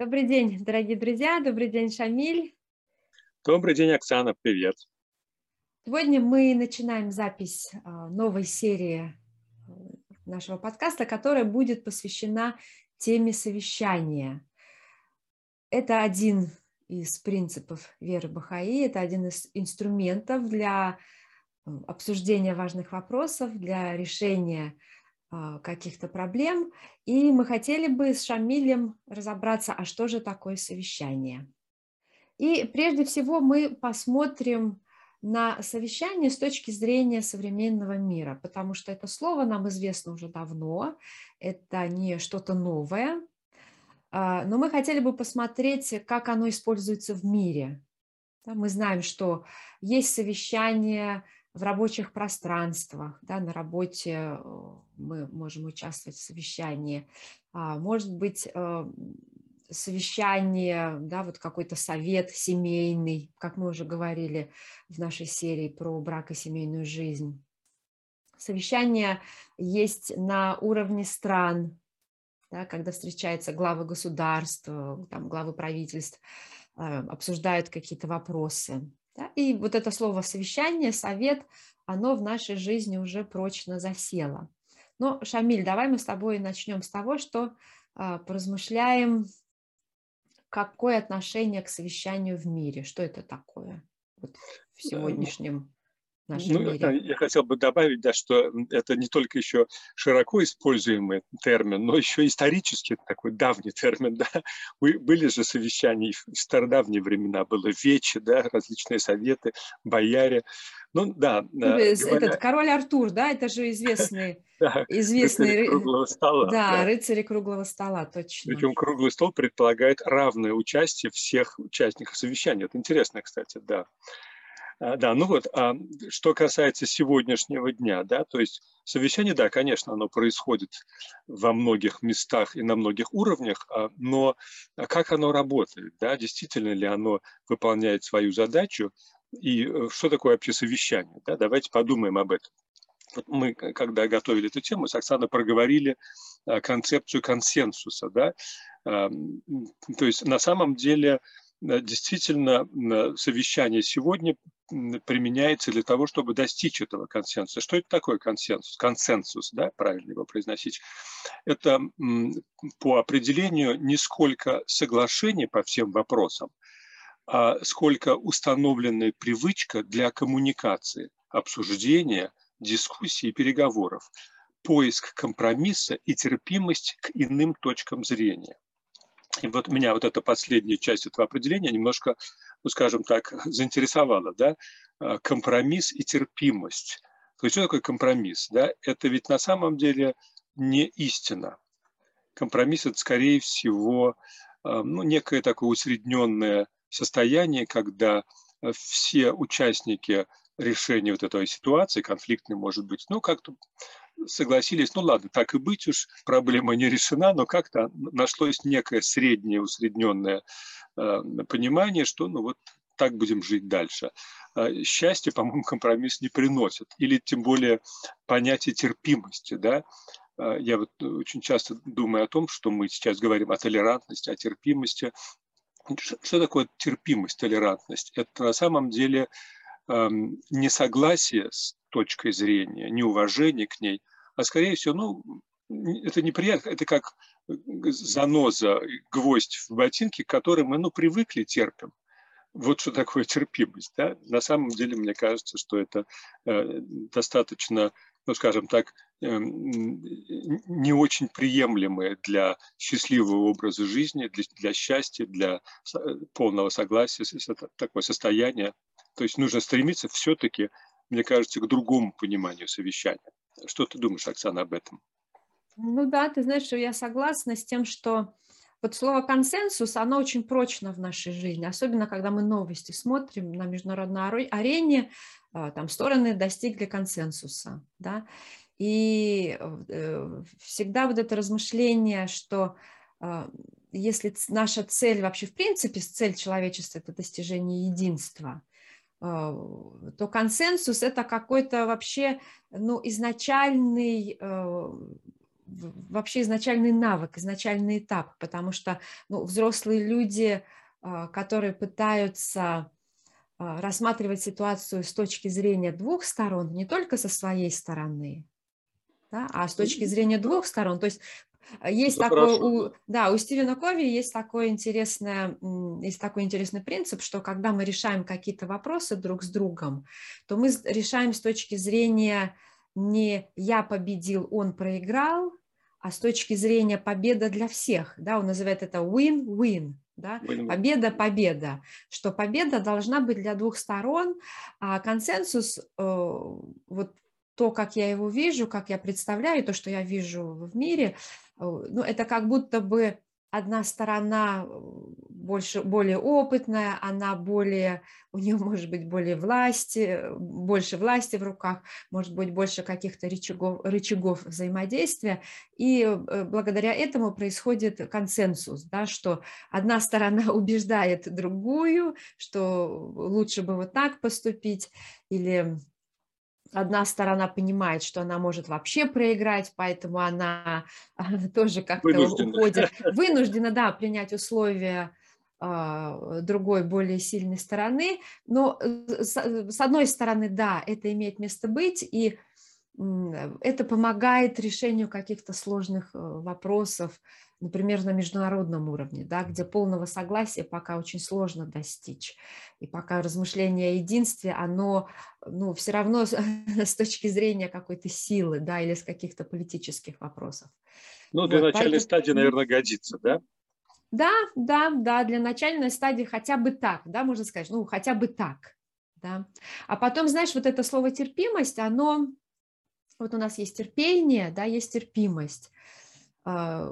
Добрый день, дорогие друзья, добрый день, Шамиль. Добрый день, Оксана, привет. Сегодня мы начинаем запись а, новой серии э, нашего подкаста, которая будет посвящена теме совещания. Это один из принципов веры Бахаи, это один из инструментов для э, обсуждения важных вопросов, для решения каких-то проблем. И мы хотели бы с Шамилем разобраться, а что же такое совещание. И прежде всего мы посмотрим на совещание с точки зрения современного мира, потому что это слово нам известно уже давно, это не что-то новое, а, но мы хотели бы посмотреть, как оно используется в мире. Мы знаем, что есть совещания в рабочих пространствах, да, на работе э, мы можем участвовать в совещании, а, может быть, э, совещание, да, вот какой-то совет семейный, как мы уже говорили в нашей серии про брак и семейную жизнь. Совещания есть на уровне стран, да, когда встречаются главы государств, там, главы правительств, э, обсуждают какие-то вопросы. Да? И вот это слово совещание, совет, оно в нашей жизни уже прочно засело. Но, Шамиль, давай мы с тобой начнем с того, что а, поразмышляем, какое отношение к совещанию в мире, что это такое вот в э, сегодняшнем нашем ну, мире. Я хотел бы добавить, да, что это не только еще широко используемый термин, но еще исторически такой давний термин. Да. Были же совещания в стародавние времена, было вече, да, различные советы, бояре. Ну да. Ну, этот король Артур, да, это же известный, да, известный рыцари круглого стола. Да, да, рыцари круглого стола, точно. Причем круглый стол предполагает равное участие всех участников совещания. Это интересно, кстати, да. А, да, ну вот, а что касается сегодняшнего дня, да, то есть совещание, да, конечно, оно происходит во многих местах и на многих уровнях, а, но как оно работает, да, действительно ли оно выполняет свою задачу, и э, что такое вообще совещание, да, давайте подумаем об этом. Вот мы, когда готовили эту тему, с Оксаной проговорили а, концепцию консенсуса, да, то есть на самом деле Э, действительно совещание сегодня применяется для того, чтобы достичь этого консенсуса. Что это такое консенсус? Консенсус, да, правильно его произносить. Это по определению не сколько соглашений по всем вопросам, а сколько установленная привычка для коммуникации, обсуждения, дискуссий и переговоров, поиск компромисса и терпимость к иным точкам зрения – и вот меня вот эта последняя часть этого определения немножко, ну, скажем так, заинтересовала, да, а, компромисс и терпимость. То есть что такое компромисс? Да? Это ведь на самом деле не истина. Компромисс – это, скорее всего, а, ну, некое такое усредненное состояние, когда все участники решения вот этой ситуации, конфликтной может быть, ну, как-то согласились, ну ладно, так и быть уж, проблема не решена, но как-то нашлось некое среднее, усредненное э, понимание, что ну вот так будем жить дальше. Э, счастье, по-моему, компромисс не приносит. Или тем более понятие терпимости, да, э, я вот очень часто думаю о том, что мы сейчас говорим о толерантности, о терпимости. Что такое терпимость, толерантность? Это на самом деле эм, несогласие с точкой зрения, неуважение к ней, а скорее всего, ну, это неприятно, это как заноза, гвоздь в ботинке, к которой мы, ну, привыкли, терпим. Вот что такое терпимость. Да? На самом деле, мне кажется, что это э, достаточно, ну, скажем так, э, не очень приемлемое для счастливого образа жизни, для, для счастья, для полного согласия, такое состояние. То есть нужно стремиться все-таки, мне кажется, к другому пониманию совещания. Что ты думаешь, Оксана, об этом? Ну да, ты знаешь, что я согласна с тем, что вот слово консенсус, оно очень прочно в нашей жизни, особенно когда мы новости смотрим на международной арене, а, там стороны достигли консенсуса, да, и э, всегда вот это размышление, что а, если наша цель вообще в принципе, цель человечества – это достижение единства, то консенсус – это какой-то вообще ну, изначальный э, вообще изначальный навык, изначальный этап, потому что ну, взрослые люди, а, которые пытаются а, рассматривать ситуацию с точки зрения двух сторон, не только со своей стороны, да, а с точки зрения двух сторон. То есть а, есть Это такой, у, да, у Стивена Кови есть такой, интересный, есть такой интересный принцип, что когда мы решаем какие-то вопросы друг с другом, то мы решаем с точки зрения не «я победил, он проиграл», а с точки зрения победа для всех. Да, он называет это win-win. Да? Победа, победа. Что победа должна быть для двух сторон, а консенсус, э, вот то, как я его вижу, как я представляю, то, что я вижу в мире, ну, это как будто бы одна сторона э, больше, более опытная, она более, у нее может быть более власти, больше власти в руках, может быть больше каких-то рычагов, рычагов взаимодействия, и э, благодаря этому происходит консенсус, да, что одна сторона убеждает другую, что лучше бы вот так поступить, или одна сторона понимает, что она может вообще проиграть, поэтому она тоже как-то уходит, вынуждена, да, принять условия а, другой, более сильной стороны. Но э, с одной стороны, да, это имеет место быть, и это помогает решению каких-то сложных э, вопросов, например, на международном уровне, да, где полного согласия пока очень сложно достичь. И пока размышление о единстве, оно ну, все равно с точки зрения какой-то силы да, или с каких-то политических вопросов. Ну, для вот, начальной поэтому... стадии, наверное, годится, да? Да, да, да, для начальной стадии хотя бы так, да, можно сказать, ну, хотя бы так, да. А потом, знаешь, вот это слово терпимость, оно, вот у нас есть терпение, да, есть терпимость. А,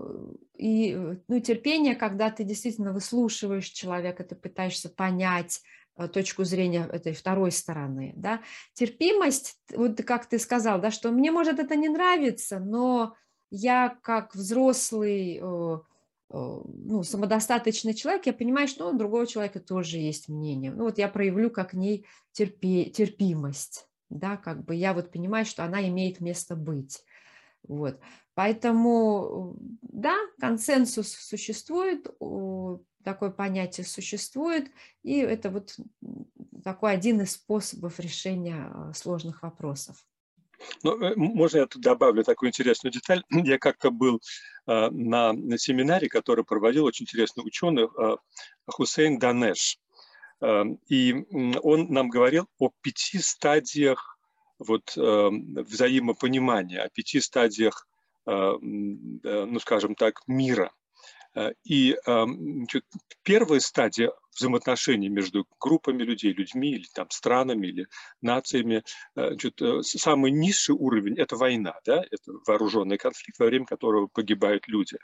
и э, ну, терпение, когда ты действительно выслушиваешь человека, ты пытаешься понять э, точку зрения этой второй стороны. Да? Терпимость, вот как ты сказал, да, что мне может это не нравиться, но я как взрослый, ну, самодостаточный человек, я понимаю, что у другого человека тоже есть мнение. Ну вот я проявлю как ней терпи, терпимость, да, как бы я вот понимаю, что она имеет место быть. Вот. Поэтому, да, консенсус существует, такое понятие существует, и это вот такой один из способов решения а, сложных вопросов. Ну, э, можно я тут добавлю такую интересную деталь? Я как-то был э, на, на семинаре, который проводил очень интересный ученый э, Хусейн Данеш. И он нам говорил о пяти стадиях вот, э, взаимопонимания, о пяти стадиях ну, скажем так, мира. Э, и значит, первая стадия взаимоотношений между группами людей, людьми или там странами или нациями, э, значит, самый низший уровень – это война, да? это вооруженный конфликт, во время которого погибают люди.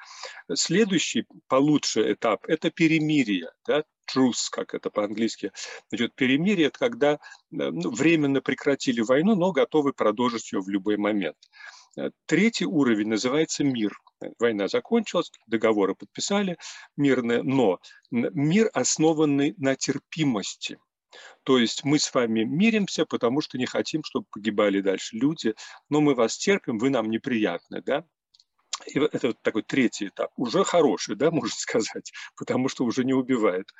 Следующий, получше этап – это перемирие, да? truce, как это по-английски. Значит, перемирие – это когда ну, временно прекратили войну, но готовы продолжить ее в любой момент. Э, третий уровень называется мир. Война закончилась, договоры подписали мирные, но мир, основанный на терпимости. То есть мы с вами миримся, потому что не хотим, чтобы погибали дальше люди, но мы вас терпим, вы нам неприятны, да? И это вот такой третий этап, уже хороший, да, можно сказать, потому что уже не убивает.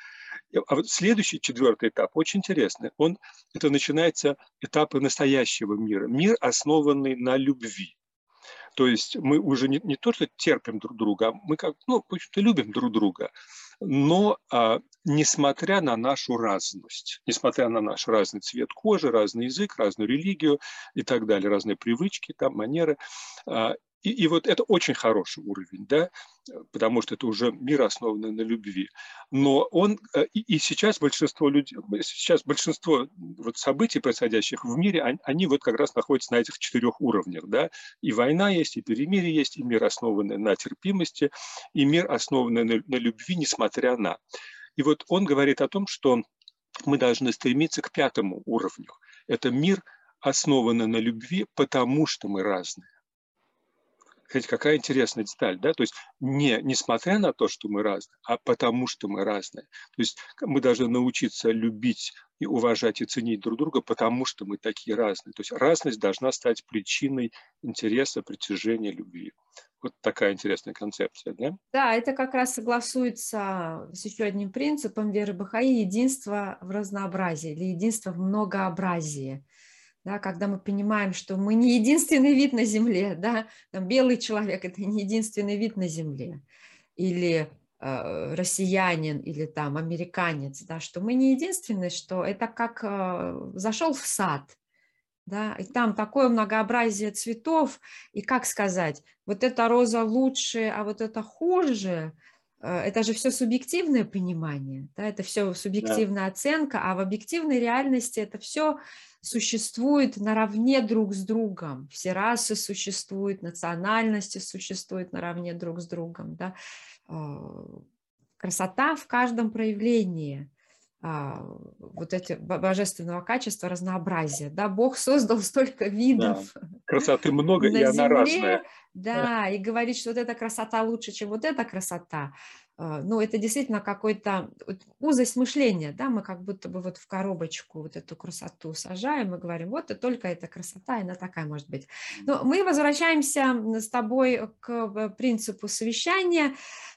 А вот следующий, четвертый этап, очень интересный. Он, это начинается этапы настоящего мира. Мир, основанный на любви. То есть мы уже не, не то, что терпим друг друга, а мы как, ну, в общем-то, любим друг друга. Но а, несмотря на нашу разность, несмотря на наш разный цвет кожи, разный язык, разную религию и так далее, разные привычки, там, манеры, а, и, и вот это очень хороший уровень, да, потому что это уже мир, основанный на любви. Но он, э, и, и сейчас большинство людей, сейчас большинство вот событий, происходящих в мире, они, они вот как раз находятся на этих четырех уровнях, да, и война есть, и перемирие есть, и мир, основанный на терпимости, и мир, основанный на, на любви, несмотря на. И вот он говорит о том, что мы должны стремиться к пятому уровню. Это мир, основанный на любви, потому что мы разные. Смотрите, какая интересная деталь, да, то есть не несмотря на то, что мы разные, а потому что мы разные. То есть мы должны научиться любить и уважать и ценить друг друга, потому что мы такие разные. То есть разность должна стать причиной интереса, притяжения, любви. Вот такая интересная концепция, да? Да, это как раз согласуется с еще одним принципом веры Бахаи – единство в разнообразии или единство в многообразии. Да, когда мы понимаем, что мы не единственный вид на Земле, да, там белый человек – это не единственный вид на Земле, или э, россиянин, или там американец, да, что мы не единственные, что это как э, зашел в сад – да, и там такое многообразие цветов, и как сказать, вот эта роза лучше, а вот это хуже, это же все субъективное понимание, да, это все субъективная да. оценка, а в объективной реальности это все существует наравне друг с другом, все расы существуют, национальности существуют наравне друг с другом, да, э, красота в каждом проявлении – вот эти божественного качества, разнообразия. Да, Бог создал столько видов. Да. Красоты много, и она разная. Да, и говорит, что вот эта красота лучше, чем вот эта красота. А, ну, это действительно какой-то узость мышления, да, мы как будто бы вот в коробочку вот эту красоту сажаем и говорим, вот и только эта красота, она такая может быть. Но мы возвращаемся с тобой к э, принципу совещания.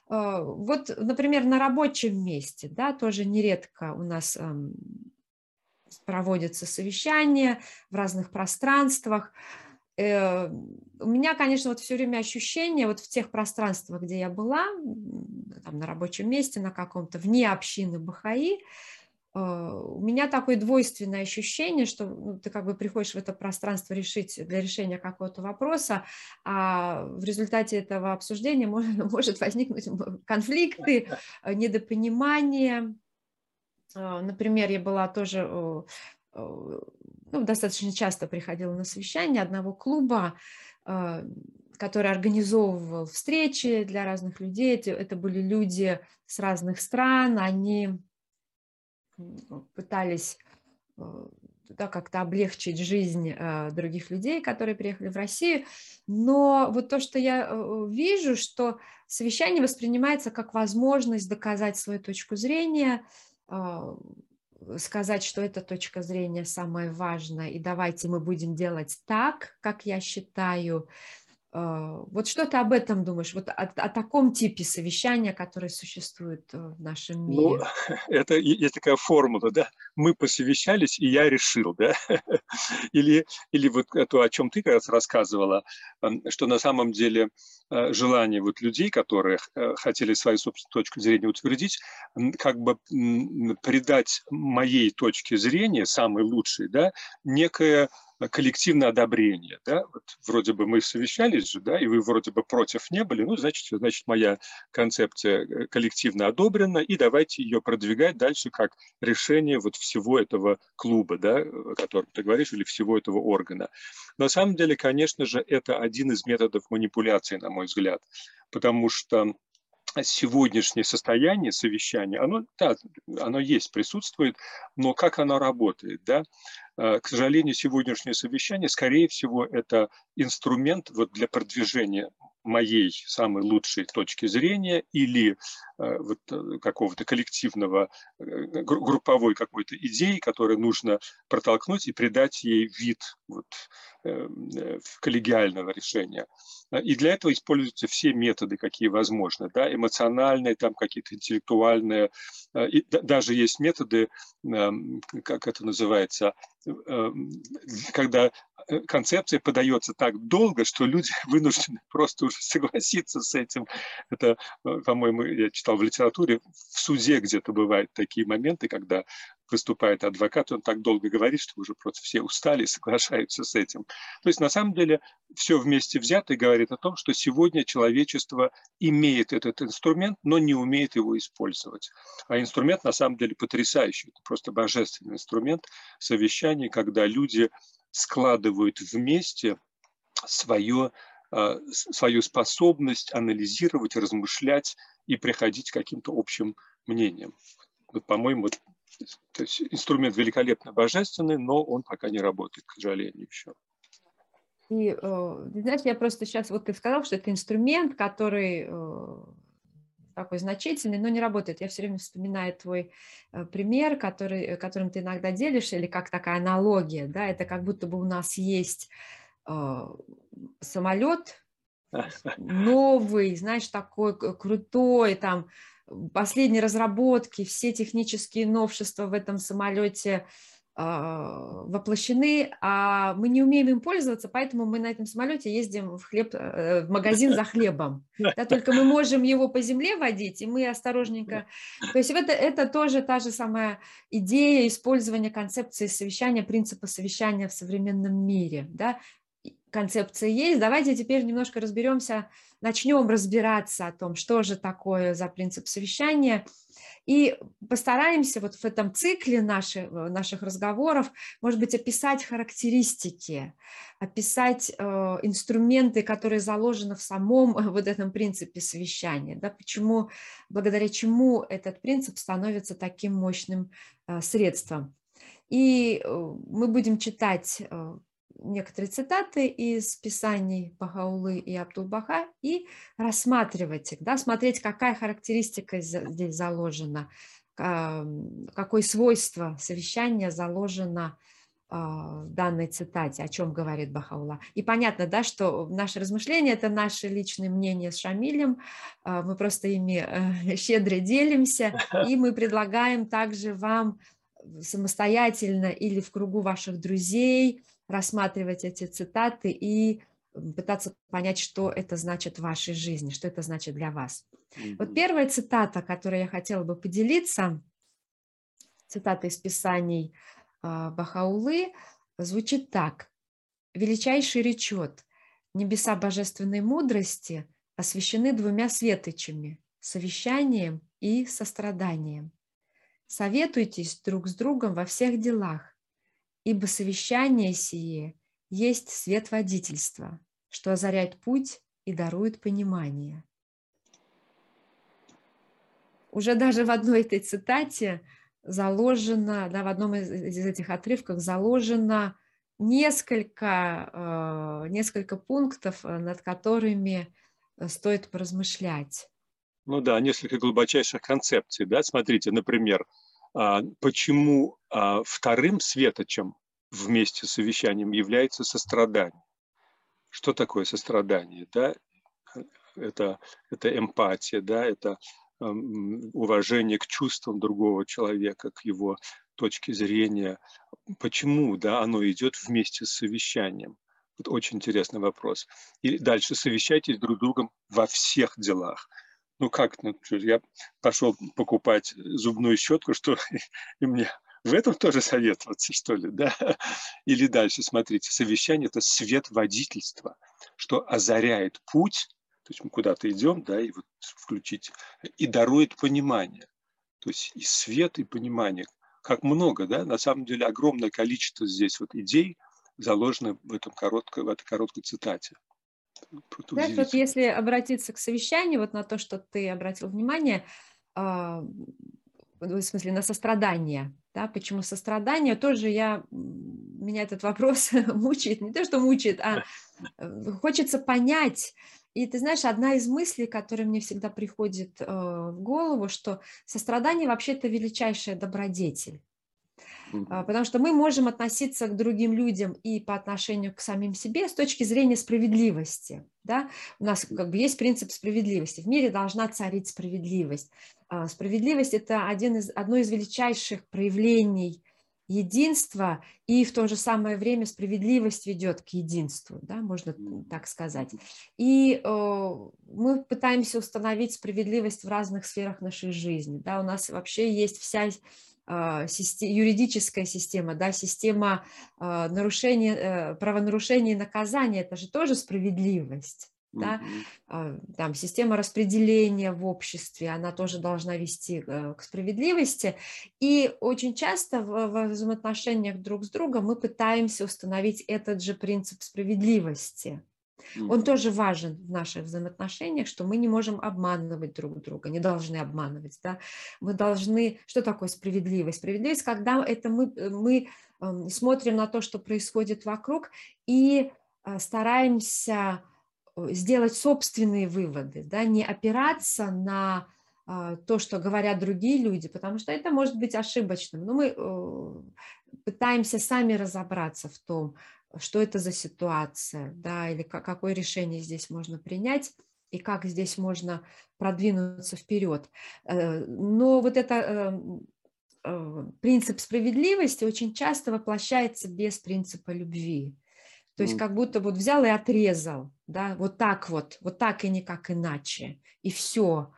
А, вот, например, на рабочем месте, да, тоже нередко у нас проводятся совещания в разных пространствах. Э, у меня, конечно, вот все время ощущение вот в тех пространствах, где я была, там, на рабочем месте, на каком-то, вне общины Бахаи, у меня такое двойственное ощущение, что ну, ты как бы приходишь в это пространство решить для решения какого-то вопроса, а в результате этого обсуждения может, может возникнуть конфликты, э, недопонимание. А, например, я была тоже ну, достаточно часто приходила на совещание одного клуба, который организовывал встречи для разных людей. Это были люди с разных стран, они пытались э, да, как-то облегчить жизнь э, других людей, которые приехали в Россию. Но вот то, что я э, вижу, что совещание воспринимается как возможность доказать свою точку зрения, сказать, что эта точка зрения самая важная, и давайте мы будем делать так, как я считаю, вот что ты об этом думаешь, вот о, о таком типе совещания, которое существует э, в нашем ну, мире? Ну, это есть такая формула, да, мы посовещались, и я решил, да, или, или вот то, о чем ты как раз рассказывала, что на самом деле э, желание вот людей, которые э, хотели свою собственную точку зрения утвердить, как бы придать моей точке зрения, самой лучшей, да, некое коллективное одобрение, да, вот вроде бы мы совещались же, да, и вы вроде бы против не были, ну, значит, значит, моя концепция э, коллективно одобрена, и давайте ее продвигать дальше как решение вот всего этого клуба, да, о котором ты говоришь, или всего этого органа. На самом деле, конечно же, это один из методов манипуляции, на мой взгляд, потому что сегодняшнее состояние совещания, оно, да, оно есть, присутствует, но как оно работает, да? Э, к сожалению, сегодняшнее совещание, скорее всего, это инструмент вот для продвижения моей самой лучшей точки зрения или э, вот э, какого-то коллективного, групповой какой-то идеи, которую нужно протолкнуть и придать ей вид вот, коллегиального решения. И для этого используются все методы, какие возможны, да, эмоциональные, там какие-то интеллектуальные, и даже есть методы, эм, как это называется, когда э, концепция подается так долго, что люди вынуждены просто уже согласиться с этим. Это, э, по-моему, я читал в литературе, в суде где-то бывают такие моменты, когда выступает адвокат, он так долго говорит, что уже просто все устали и соглашаются с этим. То есть на самом деле все вместе взято говорит о том, что сегодня человечество имеет этот инструмент, но не умеет его использовать. А инструмент на самом деле потрясающий, это просто божественный инструмент совещаний, когда люди складывают вместе свое, а, свою способность анализировать, размышлять и приходить к каким-то общим мнениям. Вот, по-моему, инструмент великолепно божественный, но он пока не работает, к сожалению, еще. И, э, знаешь, я просто сейчас, вот ты сказал, что это инструмент, который э, такой значительный, но не работает. Я все время вспоминаю твой э, пример, который, которым ты иногда делишься, или как такая аналогия, да, это как будто бы у нас есть самолет, новый, знаешь, такой крутой, там, последние разработки, все технические новшества в этом самолете воплощены, а мы не умеем им пользоваться, поэтому мы на этом самолете ездим в, хлеб, э, в магазин за хлебом. Да, только мы можем его по земле водить, и мы осторожненько... То есть это, это тоже та же самая идея использования концепции совещания, принципа совещания в современном мире. Да? Концепция есть. Давайте теперь немножко разберемся, начнем разбираться о том, что же такое за принцип совещания – и постараемся вот в этом цикле наших, э, наших разговоров, может быть, описать характеристики, описать э, инструменты, которые заложены в самом э, вот этом принципе совещания, да, почему, благодаря чему этот принцип становится таким мощным э, средством. И э, мы будем читать некоторые цитаты из писаний Бахаулы и Абдулбаха и рассматривать их, да, смотреть, какая характеристика здесь заложена, какое свойство совещания заложено а, в данной цитате, о чем говорит Бахаула. И понятно, да, что наше размышление – это наши личные мнения с Шамилем, а, мы просто ими э, щедро делимся, и мы предлагаем также вам самостоятельно или в кругу ваших друзей – рассматривать эти цитаты и пытаться понять, что это значит в вашей жизни, что это значит для вас. Вот первая цитата, которой я хотела бы поделиться, цитата из Писаний э, Бахаулы, звучит так. «Величайший речет, небеса божественной мудрости освящены двумя светочами – совещанием и состраданием. Советуйтесь друг с другом во всех делах, ибо совещание сие есть свет водительства, что озаряет путь и дарует понимание. Уже даже в одной этой цитате заложено, да, в одном из, из этих отрывков заложено несколько, э, несколько пунктов, э, над которыми э, стоит поразмышлять. Ну да, несколько глубочайших концепций. Да? Смотрите, например, почему а, вторым светочем вместе с совещанием является сострадание. Что такое сострадание? Да? Это, это эмпатия, да? это уважение к чувствам другого человека, к его точке зрения. Почему да, оно идет вместе с совещанием? Вот очень интересный вопрос. И дальше совещайтесь друг с другом во всех делах ну как, ну, я пошел покупать зубную щетку, что и мне в этом тоже советоваться, что ли, да? Или дальше, смотрите, совещание – это свет водительства, что озаряет путь, то есть мы куда-то идем, да, и вот включить, и дарует понимание. То есть и свет, и понимание. Как много, да? На самом деле огромное количество здесь вот идей заложено в, этом короткой, в этой короткой цитате. Знаешь, вот если обратиться к совещанию, вот на то, что ты обратил внимание, а, в смысле на сострадание, да, почему сострадание, тоже я, меня этот вопрос мучает, не то, что мучает, а э, хочется понять, и ты знаешь, одна из мыслей, которая мне всегда приходит э, в голову, что сострадание вообще-то величайшая добродетель. А, потому что мы можем относиться к другим людям и по отношению к самим себе с точки зрения справедливости. Да? У нас как бы есть принцип справедливости. В мире должна царить справедливость. А, справедливость – это один из, одно из величайших проявлений единства, и в то же самое время справедливость ведет к единству, да, можно так сказать. И э, мы пытаемся установить справедливость в разных сферах нашей жизни. Да, у нас вообще есть вся юридическая система, да, система а, нарушения, э, правонарушения и наказания, это же тоже справедливость. Да? Mm-hmm. Там система распределения в обществе, она тоже должна вести э, к справедливости. И очень часто в взаимоотношениях друг с другом мы пытаемся установить этот же принцип справедливости. Он тоже важен в наших взаимоотношениях, что мы не можем обманывать друг друга, не должны обманывать. Да? Мы должны... Что такое справедливость? Справедливость, когда это мы, э, мы эм, смотрим на то, что происходит вокруг, и э, стараемся э, сделать собственные выводы, да? не опираться на то, что говорят другие люди, потому что это может быть ошибочным. Но мы пытаемся сами разобраться в том, что это за ситуация, да, или какое решение здесь можно принять и как здесь можно продвинуться вперед. Э, но вот это эм, э, принцип справедливости очень часто воплощается без принципа любви. То есть как будто вот взял и отрезал, да, вот так вот, вот так и никак иначе, и все.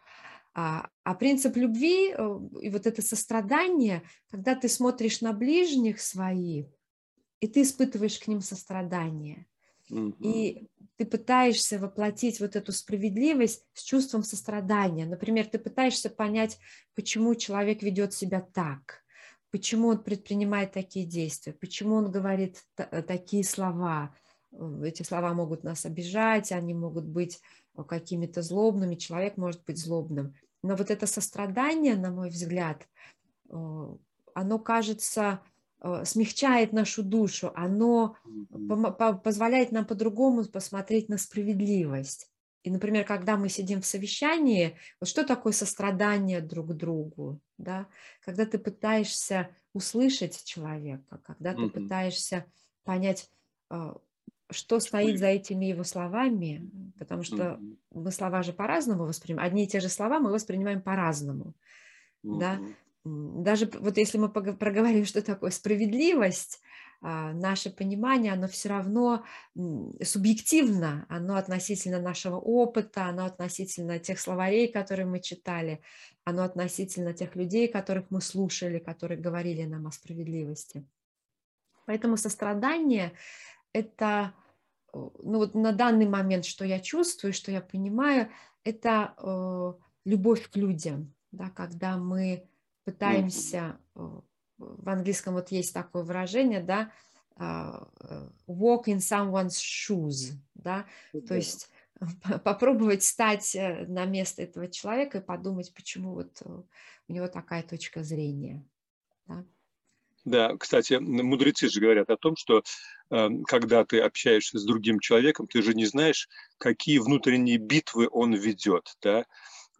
А, а принцип любви э, и вот это сострадание, когда ты смотришь на ближних своих, и ты испытываешь к ним сострадание, и ты пытаешься воплотить вот эту справедливость с чувством сострадания. Например, ты пытаешься понять, почему человек ведет себя так, почему он предпринимает такие действия, почему он говорит э, такие слова. Э, эти слова могут нас обижать, они могут быть какими-то злобными, человек может быть злобным. Но вот это сострадание, на мой взгляд, оно кажется смягчает нашу душу, оно позволяет нам по-другому посмотреть на справедливость. И, например, когда мы сидим в совещании, вот что такое сострадание друг к другу, да? Когда ты пытаешься услышать человека, когда ты mm-hmm. пытаешься понять, что стоит за этими его словами, потому что mm-hmm. мы слова же по-разному воспринимаем, одни и те же слова мы воспринимаем по-разному, mm-hmm. да? Даже вот если мы проговорим, что такое справедливость, а, наше понимание, оно все равно субъективно, оно относительно нашего опыта, оно относительно тех словарей, которые мы читали, оно относительно тех людей, которых мы слушали, которые говорили нам о справедливости. Поэтому сострадание – это, ну вот на данный момент, что я чувствую, что я понимаю, это э, любовь к людям, да, когда мы пытаемся э, в английском вот есть такое выражение, да, а, э, walk in someone's shoes, да, то есть попробовать стать э, на место этого человека и подумать, почему вот э, у него такая точка зрения. Да, да кстати, мудрецы же говорят о том, что когда ты общаешься с другим человеком, ты же не знаешь, какие внутренние битвы он ведет, да,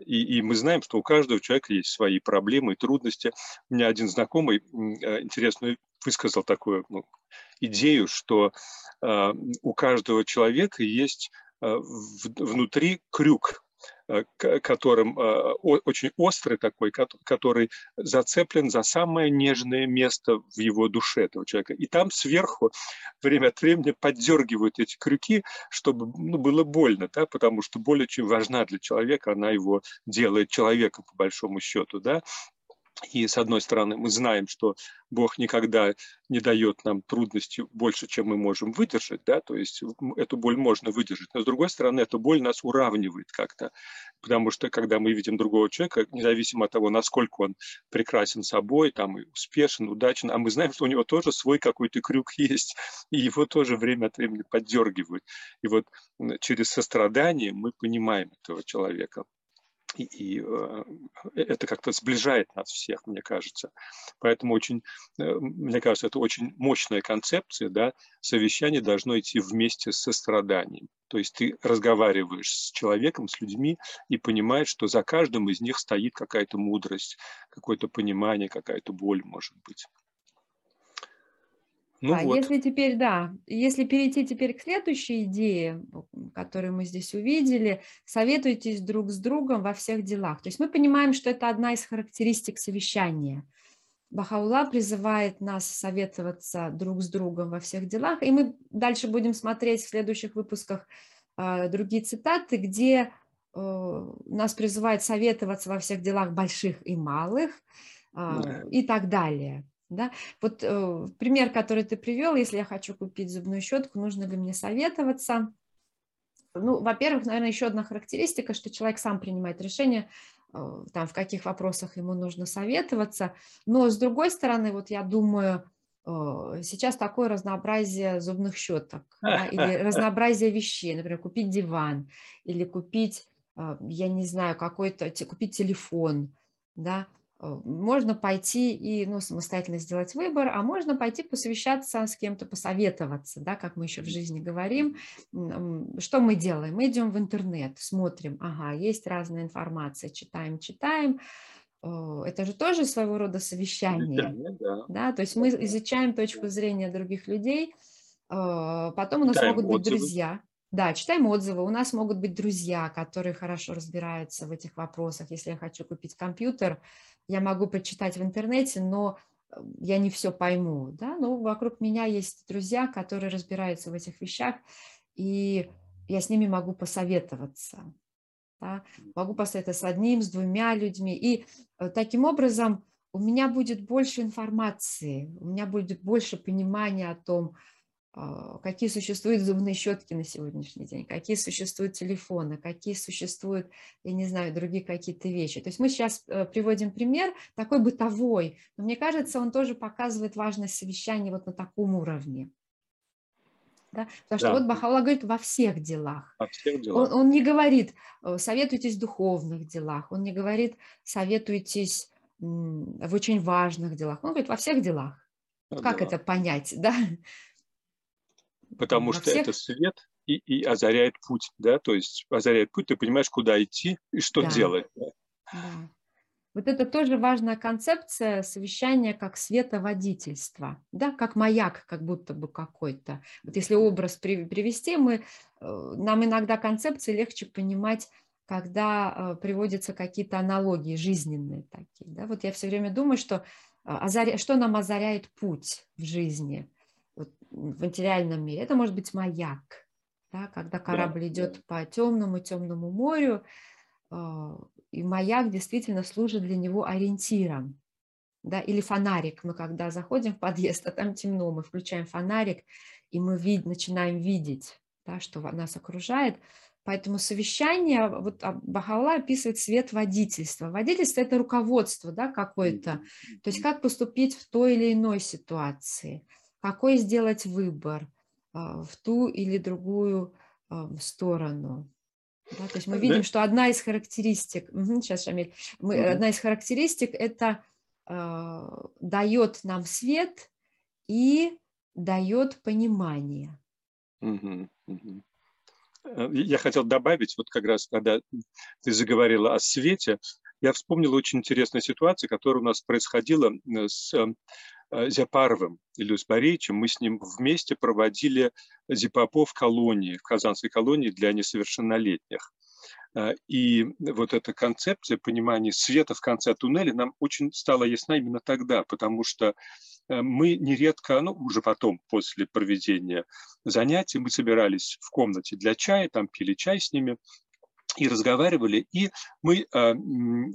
и, и мы знаем, что у каждого человека есть свои проблемы и трудности. У меня один знакомый э, интересно высказал такую ну, идею, что э, у каждого человека есть э, внутри крюк, которым э, очень острый такой, который зацеплен за самое нежное место в его душе этого человека. И там сверху время от времени поддергивают эти крюки, чтобы ну, было больно, да, потому что боль очень важна для человека, она его делает человеком по большому счету, да, и с одной стороны, мы знаем, что Бог никогда не дает нам трудностей больше, чем мы можем выдержать, да, то есть эту боль можно выдержать. Но с другой стороны, эта боль нас уравнивает как-то, потому что когда мы видим другого человека, независимо от того, насколько он прекрасен собой, там, и успешен, удачен, а мы знаем, что у него тоже свой какой-то крюк есть, и его тоже время от времени поддергивают. И вот через сострадание мы понимаем этого человека и, и э, это как-то сближает нас всех, мне кажется. Поэтому очень, э, мне кажется, это очень мощная концепция, да, совещание должно идти вместе с состраданием. То есть ты разговариваешь с человеком, с людьми и понимаешь, что за каждым из них стоит какая-то мудрость, какое-то понимание, какая-то боль, может быть. Ну а вот. если теперь, да, если перейти теперь к следующей идее, которую мы здесь увидели, советуйтесь друг с другом во всех делах. То есть мы понимаем, что это одна из характеристик совещания. Бахаула призывает нас советоваться друг с другом во всех делах, и мы дальше будем смотреть в следующих выпусках э, другие цитаты, где э, нас призывает советоваться во всех делах больших и малых э, и так далее. Да? Вот э, пример, который ты привел, если я хочу купить зубную щетку, нужно ли мне советоваться? Ну, во-первых, наверное, еще одна характеристика, что человек сам принимает решение, э, там, в каких вопросах ему нужно советоваться. Но, с другой стороны, вот я думаю, э, сейчас такое разнообразие зубных щеток да, или разнообразие вещей, например, купить диван или купить, э, я не знаю, какой-то, купить телефон, да, можно пойти и ну, самостоятельно сделать выбор, а можно пойти посовещаться с кем-то, посоветоваться, да, как мы еще в жизни говорим. Что мы делаем? Мы идем в интернет, смотрим, ага, есть разная информация, читаем, читаем. Это же тоже своего рода совещание. Да, да. да то есть мы изучаем точку зрения других людей, Потом у нас читаем могут быть друзья. Да, читаем отзывы. У нас могут быть друзья, которые хорошо разбираются в этих вопросах. Если я хочу купить компьютер, я могу прочитать в интернете, но я не все пойму. Да? Но вокруг меня есть друзья, которые разбираются в этих вещах, и я с ними могу посоветоваться. Да? Могу посоветоваться с одним, с двумя людьми. И э, таким образом у меня будет больше информации, у меня будет больше понимания о том, какие существуют зубные щетки на сегодняшний день, какие существуют телефоны, какие существуют, я не знаю, другие какие-то вещи. То есть мы сейчас э, приводим пример такой бытовой, но мне кажется, он тоже показывает важность совещания вот на таком уровне. Да? Потому что вот Бахаула говорит во всех делах. Во всех делах. Он, он не говорит э, советуйтесь в духовных делах, он не говорит советуйтесь в очень важных делах. Он говорит во всех делах. Как делах. это понять, да? Потому что всех... это свет и, и озаряет путь, да, то есть озаряет путь, ты понимаешь, куда идти и что да. делать. Да. Да. Вот это тоже важная концепция совещания как световодительство, да, как маяк, как будто бы какой-то. Вот если образ привести, мы, э, нам иногда концепции легче понимать, когда э, приводятся какие-то аналогии жизненные такие. Да? Вот я все время думаю, что, э, озаря... что нам озаряет путь в жизни, в материальном мире. Это может быть маяк, да? когда корабль идет по темному темному морю, и маяк действительно служит для него ориентиром. Да, или фонарик. Мы когда заходим в подъезд, а там темно, мы включаем фонарик, и мы вид, начинаем видеть, да, что нас окружает. Поэтому совещание, вот Бахаула описывает свет водительства. Водительство – это руководство да, какое-то, то есть как поступить в той или иной ситуации, какой сделать выбор а, в ту или другую а, сторону. Да, то есть мы видим, да. что одна из характеристик, сейчас, Шамиль, мы, угу. одна из характеристик это э, дает нам свет и дает понимание. Угу, угу. Я хотел добавить, вот как раз, когда ты заговорила о свете, я вспомнил очень интересную ситуацию, которая у нас происходила э, с Э, Зяпаровым Ильюс Борисовичем. Мы с ним вместе проводили Зипапо в колонии, в Казанской колонии для несовершеннолетних. Э, и вот эта концепция понимания света в конце туннеля нам очень стала ясна именно тогда, потому что э, мы нередко, ну, уже потом, после проведения занятий, мы собирались в комнате для чая, там пили чай с ними, и разговаривали, и мы э,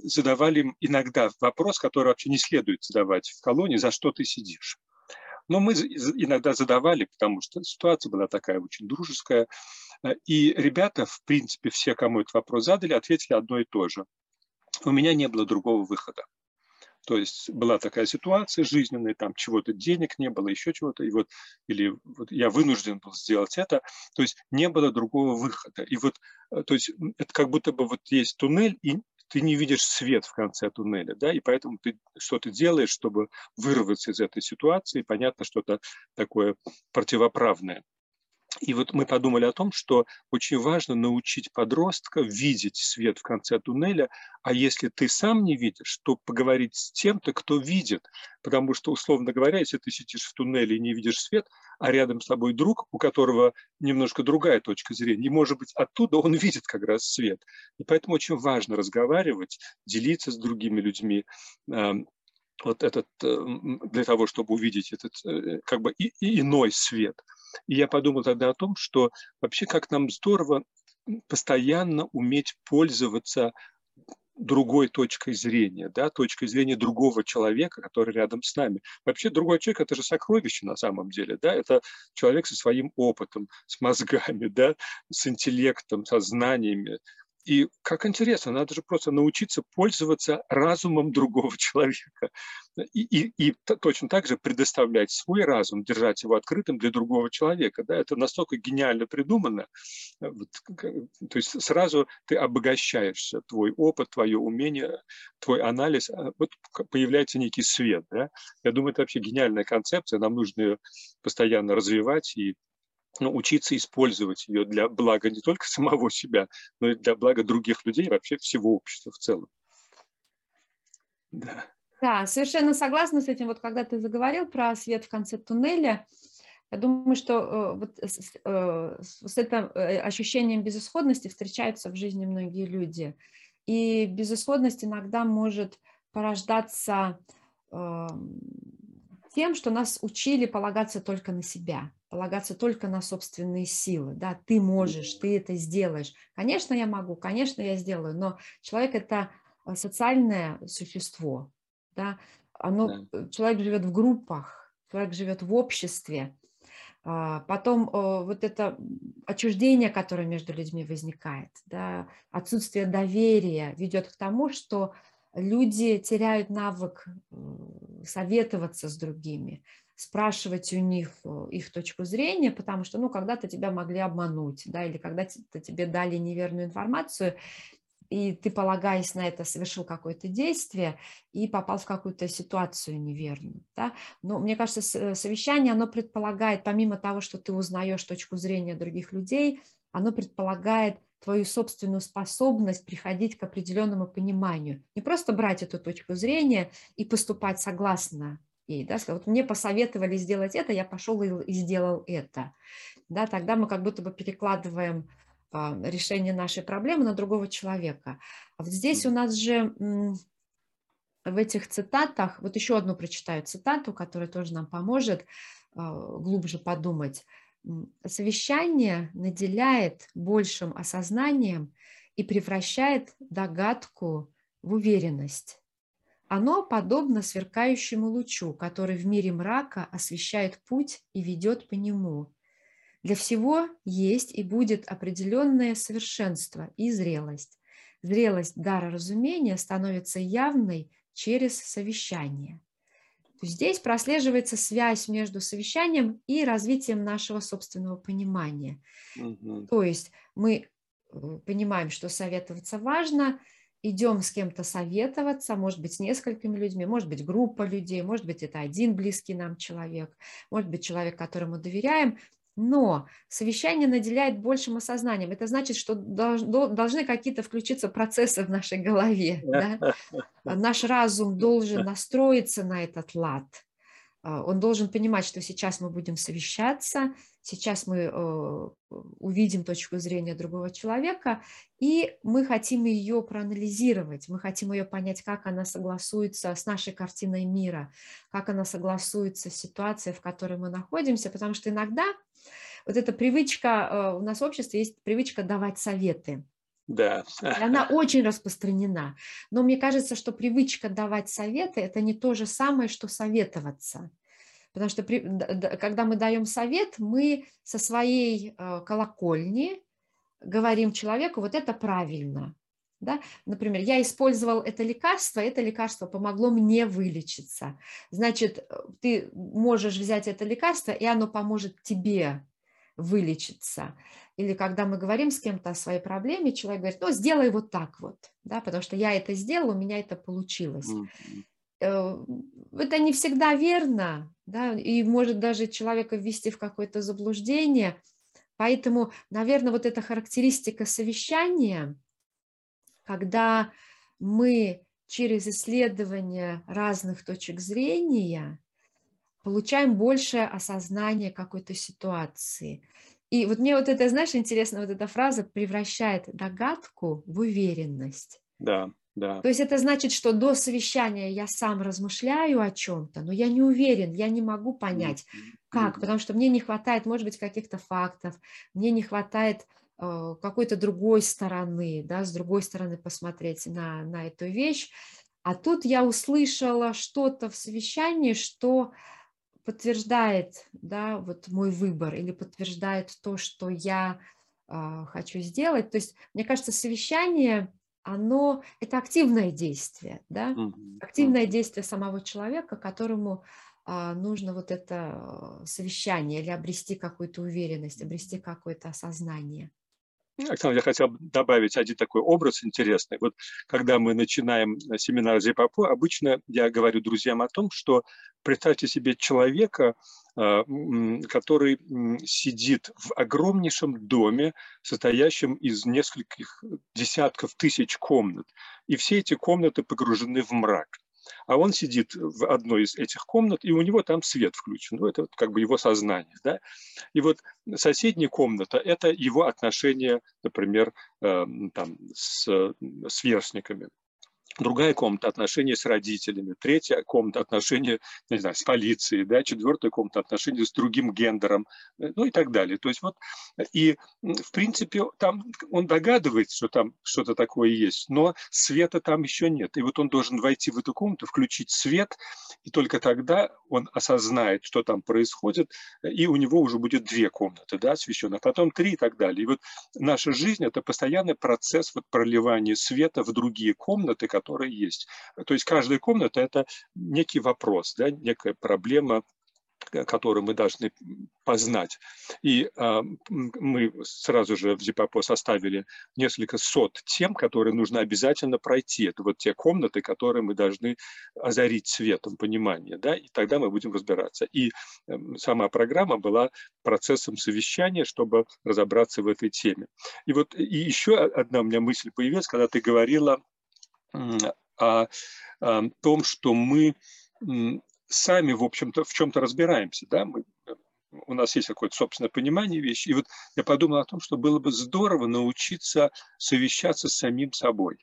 задавали им иногда вопрос, который вообще не следует задавать в колонии, за что ты сидишь. Но мы иногда задавали, потому что ситуация была такая очень дружеская, э, и ребята, в принципе, все, кому этот вопрос задали, ответили одно и то же. У меня не было другого выхода. То есть была такая ситуация жизненная, там чего-то денег не было, еще чего-то, и вот, или вот я вынужден был сделать это, то есть не было другого выхода. И вот, э, то есть это как будто бы вот есть туннель, и ты не видишь свет в конце туннеля, да, и поэтому ты что-то делаешь, чтобы вырваться из этой ситуации, понятно, что-то такое противоправное. И вот мы подумали о том, что очень важно научить подростка видеть свет в конце туннеля, а если ты сам не видишь, то поговорить с тем-то, кто видит. Потому что, условно говоря, если ты сидишь в туннеле и не видишь свет, а рядом с тобой друг, у которого немножко другая точка зрения, и, может быть, оттуда он видит как раз свет. И поэтому очень важно разговаривать, делиться с другими людьми, вот этот, э, для того, чтобы увидеть этот э, как бы и, и иной свет. И я подумал тогда о том, что вообще как нам здорово постоянно уметь пользоваться другой точкой зрения, да, точкой зрения другого человека, который рядом с нами. Вообще другой человек – это же сокровище на самом деле, да, это человек со своим опытом, с мозгами, да, с интеллектом, со знаниями, и как интересно, надо же просто научиться пользоваться разумом другого человека. И, и, и точно так же предоставлять свой разум, держать его открытым для другого человека. Да? Это настолько гениально придумано. Вот, то есть сразу ты обогащаешься, твой опыт, твое умение, твой анализ, а вот появляется некий свет. Да? Я думаю, это вообще гениальная концепция, нам нужно ее постоянно развивать и ну, учиться использовать ее для блага не только самого себя, но и для блага других людей, вообще всего общества в целом. Да. Да, совершенно согласна с этим. Вот когда ты заговорил про свет в конце туннеля, Я думаю, что э, вот с, э, с этим э, ощущением безысходности встречаются в жизни многие люди. И безысходность иногда может порождаться эм, тем, что нас учили полагаться только на себя, полагаться только на собственные силы. Да, ты можешь, ты это сделаешь. Конечно, я могу, конечно, я сделаю, но человек – это социальное существо. Да? Оно, да. Человек живет в группах, человек живет в обществе. А, потом вот это отчуждение, которое между людьми возникает, да, отсутствие доверия ведет к тому, что люди теряют навык советоваться с другими, спрашивать у них их точку зрения, потому что, ну, когда-то тебя могли обмануть, да, или когда-то тебе дали неверную информацию, и ты, полагаясь на это, совершил какое-то действие и попал в какую-то ситуацию неверную. Да? Но мне кажется, совещание, оно предполагает, помимо того, что ты узнаешь точку зрения других людей, оно предполагает твою собственную способность приходить к определенному пониманию. Не просто брать эту точку зрения и поступать согласно ей. Да? Вот мне посоветовали сделать это, я пошел и сделал это. Да? Тогда мы как будто бы перекладываем а, решение нашей проблемы на другого человека. А вот здесь у нас же в этих цитатах, вот еще одну прочитаю цитату, которая тоже нам поможет а, глубже подумать. Совещание наделяет большим осознанием и превращает догадку в уверенность. Оно подобно сверкающему лучу, который в мире мрака освещает путь и ведет по нему. Для всего есть и будет определенное совершенство и зрелость. Зрелость дара разумения становится явной через совещание. Здесь прослеживается связь между совещанием и развитием нашего собственного понимания. Угу. То есть мы э, понимаем, что советоваться важно, идем с кем-то советоваться, может быть, с несколькими людьми, может быть, группа людей, может быть, это один близкий нам человек, может быть, человек, которому доверяем, но совещание наделяет большим осознанием. Это значит, что должны какие-то включиться процессы в нашей голове. Да? Наш разум должен настроиться на этот лад. А, он должен понимать, что сейчас мы будем совещаться, сейчас мы э, увидим точку зрения другого человека, и мы хотим ее проанализировать, мы хотим ее понять, как она согласуется с нашей картиной мира, как она согласуется с ситуацией, в которой мы находимся, потому что иногда вот эта привычка, э, у нас в обществе есть привычка давать советы. Да. И она очень распространена. Но мне кажется, что привычка давать советы – это не то же самое, что советоваться. Потому что при, когда мы даем совет, мы со своей э, колокольни говорим человеку, вот это правильно. Да? Например, я использовал это лекарство, это лекарство помогло мне вылечиться. Значит, э, ты можешь взять это лекарство, и оно поможет тебе вылечиться. Или когда мы говорим с кем-то о своей проблеме, человек говорит, ну, сделай вот так вот, да, потому что я это сделал, у меня это получилось. Mm-hmm. Это не всегда верно, да, и может даже человека ввести в какое-то заблуждение. Поэтому, наверное, вот эта характеристика совещания, когда мы через исследование разных точек зрения получаем большее осознание какой-то ситуации. И вот мне вот это, знаешь, интересно, вот эта фраза превращает догадку в уверенность. Да, да. То есть это значит, что до совещания я сам размышляю о чем-то, но я не уверен, я не могу понять, как, потому что мне не хватает, может быть, каких-то фактов, мне не хватает э, какой-то другой стороны, да, с другой стороны посмотреть на, на эту вещь. А тут я услышала что-то в совещании, что подтверждает да, вот мой выбор или подтверждает то, что я э, хочу сделать. То есть, мне кажется, совещание, оно, это активное действие, да? mm-hmm. активное действие самого человека, которому э, нужно вот это совещание или обрести какую-то уверенность, обрести какое-то осознание. Александр, я хотел добавить один такой образ интересный. Вот когда мы начинаем э, семинар Зипапо, обычно я говорю друзьям о том, что представьте себе человека, э, который сидит в огромнейшем доме, состоящем из нескольких десятков тысяч комнат. И все эти комнаты погружены в мрак. А он сидит в одной из этих комнат, и у него там свет включен. Ну, это как бы его сознание. Да? И вот соседняя комната – это его отношения, например, э, там, с сверстниками другая комната отношения с родителями, третья комната отношения, не знаю, с полицией, да, четвертая комната отношения с другим гендером, э, ну и так далее. То есть вот, и в принципе там он догадывается, что там что-то такое есть, но света там еще нет. И вот он должен войти в эту комнату, включить свет, и только тогда он осознает, что там происходит, и у него уже будет две комнаты, да, освещенные, а потом три и так далее. И вот наша жизнь – это постоянный процесс вот проливания света в другие комнаты, которые которые есть. То есть каждая комната – это некий вопрос, да, некая проблема, э, которую мы должны познать. И э, мы сразу же в Зипапо составили несколько сот тем, которые нужно обязательно пройти. Это вот те комнаты, которые мы должны озарить светом понимания, да, и тогда мы будем разбираться. И э, сама программа была процессом совещания, чтобы разобраться в этой теме. И вот и еще одна у меня мысль появилась, когда ты говорила о, том, что мы сами, в общем-то, в чем-то разбираемся, да, мы, у нас есть какое-то собственное понимание вещи. И вот я подумал о том, что было бы здорово научиться совещаться с самим собой.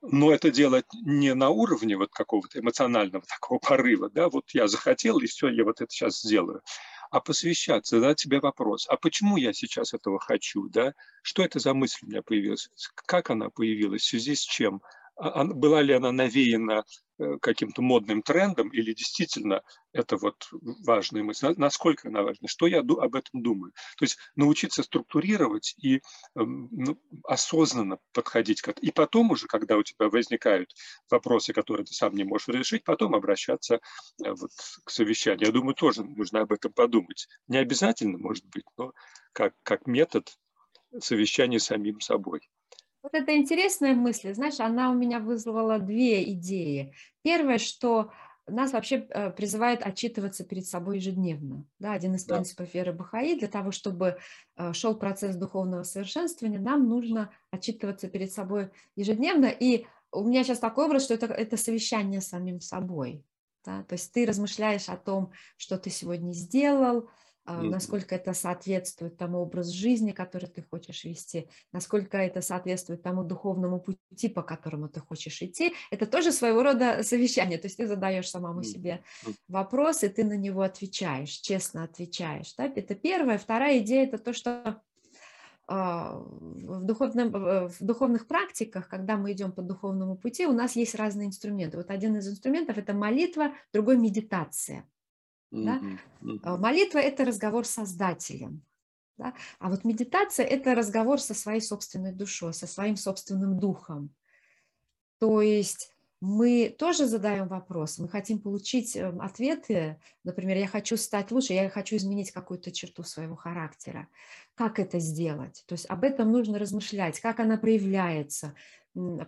Но это делать не на уровне вот какого-то эмоционального такого порыва, да, вот я захотел, и все, я вот это сейчас сделаю, а посвящаться, задать себе вопрос, а почему я сейчас этого хочу, да, что это за мысль у меня появилась, как она появилась, в связи с чем, была ли она навеяна э, каким-то модным трендом или действительно это вот важная мысль, насколько она важна, что я об этом думаю. То есть научиться структурировать и эм, ну, осознанно подходить к этому. И потом уже, когда у тебя возникают вопросы, которые ты сам не можешь решить, потом обращаться э, вот к совещанию. Я думаю, тоже нужно об этом подумать. Не обязательно, может быть, но как, как метод совещания самим собой. Вот это интересная мысль, знаешь, она у меня вызвала две идеи. Первое, что нас вообще э, призывает отчитываться перед собой ежедневно. Да, один из да. принципов веры Бахаи, для того, чтобы э, шел процесс духовного совершенствования, нам нужно отчитываться перед собой ежедневно. И у меня сейчас такой образ, что это, это совещание с самим собой. Да? То есть ты размышляешь о том, что ты сегодня сделал, насколько это соответствует тому образу жизни, который ты хочешь вести, насколько это соответствует тому духовному пути, по которому ты хочешь идти. Это тоже своего рода совещание. То есть ты задаешь самому себе вопрос, и ты на него отвечаешь, честно отвечаешь. Да? Это первая. Вторая идея – это то, что а, в, духовном, в духовных практиках, когда мы идем по духовному пути, у нас есть разные инструменты. Вот один из инструментов – это молитва, другой – медитация. Да? А, молитва – это разговор с Создателем. Да? А вот медитация – это разговор со своей собственной душой, со своим собственным духом. То есть мы тоже задаем вопрос, мы хотим получить эм, ответы, например, я хочу стать лучше, я хочу изменить какую-то черту своего характера. Как это сделать? То есть об этом нужно размышлять, как она проявляется,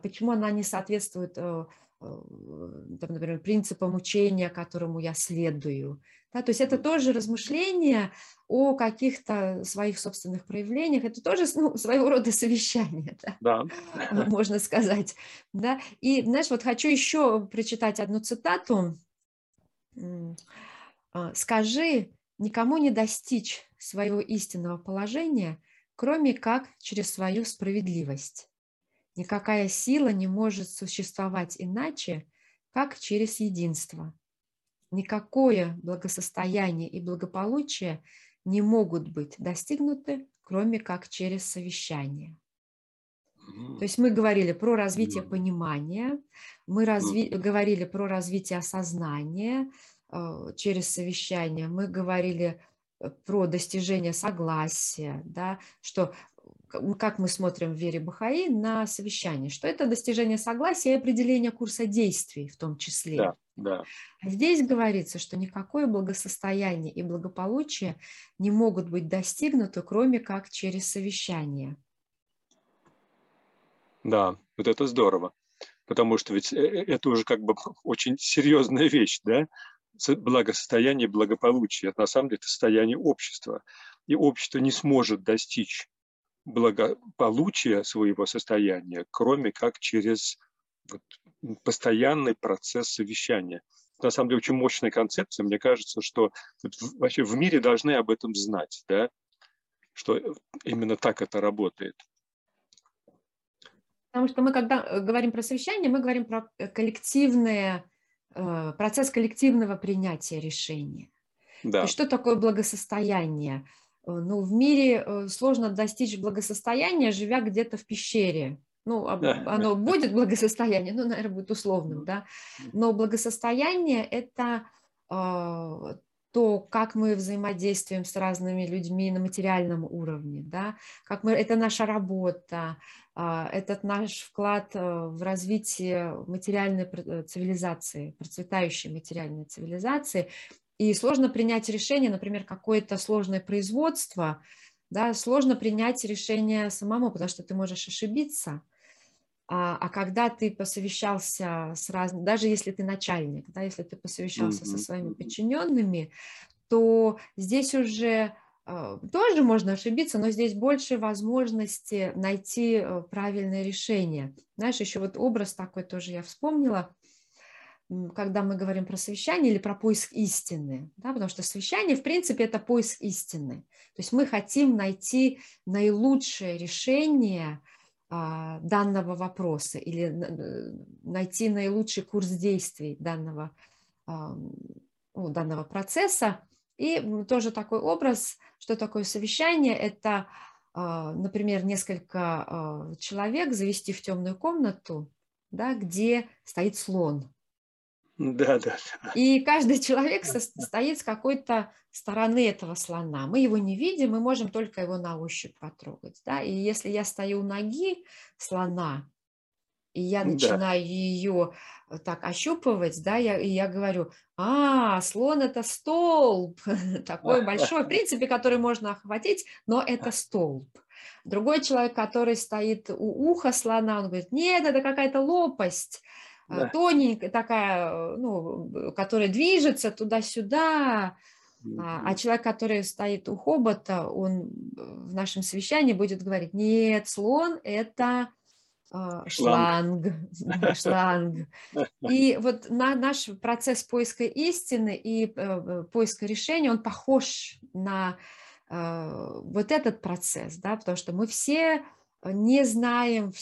почему она не соответствует э, Э, там, например, принципам учения, которому я следую. Да, то есть это тоже размышление о каких-то своих собственных проявлениях, это тоже ну, своего рода совещание, да, да. можно сказать. Да? И, знаешь, вот хочу еще прочитать одну цитату. А, «Скажи, никому не достичь своего истинного положения, кроме как через свою справедливость. Никакая сила не может существовать иначе, как через единство. Никакое благосостояние и благополучие не могут быть достигнуты, кроме как через совещание. То есть мы говорили про развитие понимания, мы разви говорили про развитие осознания э, через совещание, мы говорили э, про достижение согласия, да, что как мы смотрим в вере Бахаи на совещание, что это достижение согласия и определение курса действий в том числе. Да, да. А здесь говорится, что никакое благосостояние и благополучие не могут быть достигнуты, кроме как через совещание. Да, вот это здорово, потому что ведь э, э, это уже как бы очень серьезная вещь, да, благосостояние благополучие. Это на самом деле это состояние общества. И общество не сможет достичь благополучия своего состояния, кроме как через вот постоянный процесс совещания. На самом деле очень мощная концепция. Мне кажется, что вообще в мире должны об этом знать, да? что именно так это работает. Потому что мы, когда э, говорим про совещание, мы говорим про э, коллективное, э, процесс коллективного принятия решения. Да. И что такое благосостояние? Ну, в мире сложно достичь благосостояния, живя где-то в пещере. Ну, да. оно будет благосостояние, ну, наверное, будет условным, да. Но благосостояние – это то, как мы взаимодействуем с разными людьми на материальном уровне, да, как мы, это наша работа, а, этот наш вклад э, в развитие материальной э, цивилизации, процветающей материальной цивилизации. И сложно принять решение, например, какое-то сложное производство, да, сложно принять решение самому, потому что ты можешь ошибиться. А, а когда ты посовещался с разными, даже если ты начальник, да, если ты посовещался mm-hmm. со своими подчиненными, то здесь уже а, тоже можно ошибиться, но здесь больше возможности найти э, правильное решение. Знаешь, еще вот образ такой тоже я вспомнила, когда мы говорим про совещание или про поиск истины, да, потому что совещание, в принципе, это поиск истины. То есть мы хотим найти наилучшее решение а, данного вопроса или найти наилучший курс действий данного, ну, данного процесса, и тоже такой образ, что такое совещание, это, а, например, несколько а, человек завести в темную комнату, да, где стоит слон. Да, да. И каждый человек стоит с какой-то стороны этого слона. Мы его не видим, мы можем только его на ощупь потрогать. Да? И если я стою у ноги слона, и я начинаю да. ее э, так ощупывать, да, я, и я говорю, а, слон это столб, такой большой, в принципе, который можно охватить, но это столб. Другой человек, который стоит у уха слона, он говорит, нет, это какая-то лопасть, да. тоненькая такая, э, ну, которая движется туда-сюда, а, а человек, который стоит у хобота, он в нашем совещании будет говорить, нет, слон – это а, шланг, шланг. И вот на наш процесс поиска истины и э, э, поиска решения, он похож на э, вот этот процесс, да, потому что мы все не знаем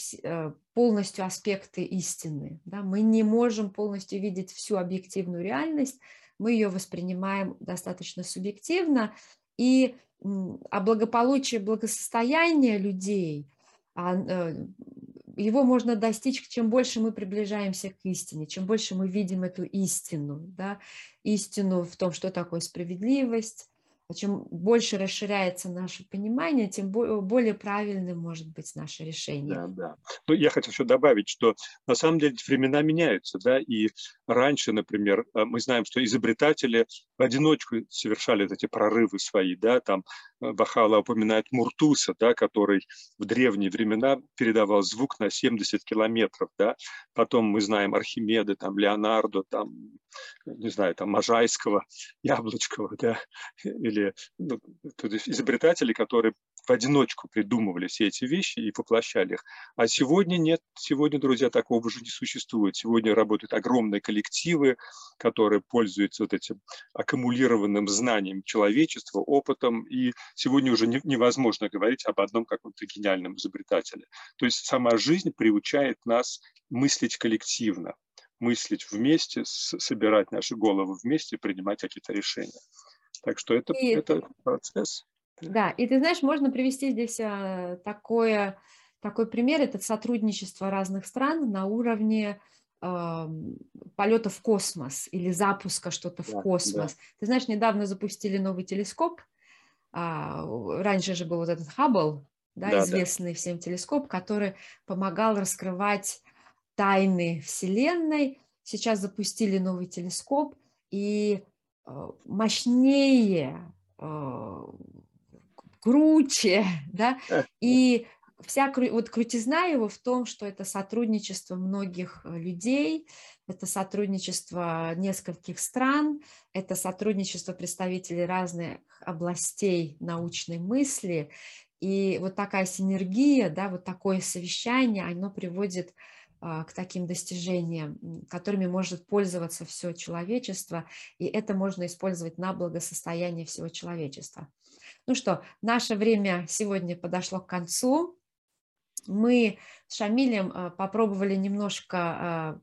полностью аспекты истины, да, мы не можем полностью видеть всю объективную реальность, мы ее воспринимаем достаточно субъективно, и а благополучие, благосостояние людей а, его можно достичь, чем больше мы приближаемся к истине, чем больше мы видим эту истину, да, истину в том, что такое справедливость, чем больше расширяется наше понимание, тем более правильным может быть наше решение. Да, да. Ну, я хотел еще добавить, что на самом деле времена меняются, да, и раньше, например, э, мы знаем, что изобретатели в одиночку совершали эти прорывы свои, да, там э, Бахала упоминает Муртуса, да, который в древние времена передавал звук на 70 километров, да, потом мы знаем Архимеда, там, Леонардо, там, не знаю, там, Можайского, Яблочкова, да, или ну, изобретатели, которые в одиночку придумывали все эти вещи и воплощали их. А сегодня нет, сегодня, друзья, такого уже не существует. Сегодня работают огромные коллективы, которые пользуются вот этим аккумулированным знанием человечества, опытом, и сегодня уже невозможно говорить об одном каком-то гениальном изобретателе. То есть сама жизнь приучает нас мыслить коллективно мыслить вместе, собирать наши головы вместе принимать какие-то решения. Так что это, и, это процесс. Да, и ты знаешь, можно привести здесь а, такое, такой пример, это сотрудничество разных стран на уровне э, полета в космос или запуска что-то в космос. Да. Ты знаешь, недавно запустили новый телескоп, а, раньше же был вот этот Хаббл, да, да, известный да. всем телескоп, который помогал раскрывать тайны Вселенной. Сейчас запустили новый телескоп, и мощнее, э, круче, да, и вся вот крутизна его в том, что это сотрудничество многих э, людей, это сотрудничество нескольких стран, это сотрудничество представителей разных областей научной мысли, и вот такая синергия, да, вот такое совещание, оно приводит к таким достижениям, которыми может пользоваться все человечество, и это можно использовать на благосостояние всего человечества. Ну что, наше время сегодня подошло к концу. Мы с Шамилем попробовали немножко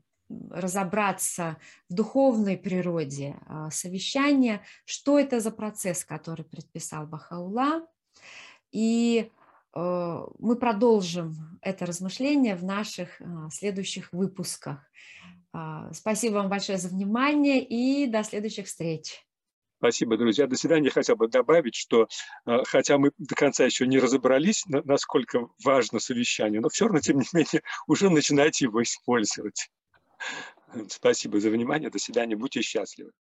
разобраться в духовной природе а, совещания, что это за процесс, который предписал Бахаула. И мы продолжим это размышление в наших а, следующих выпусках. А, спасибо вам большое за внимание и до следующих встреч. Спасибо, друзья. До свидания. Я хотел бы добавить, что хотя мы до конца еще не разобрались, насколько важно совещание, но все равно, тем не менее, уже начинайте его использовать. Спасибо за внимание. До свидания. Будьте счастливы.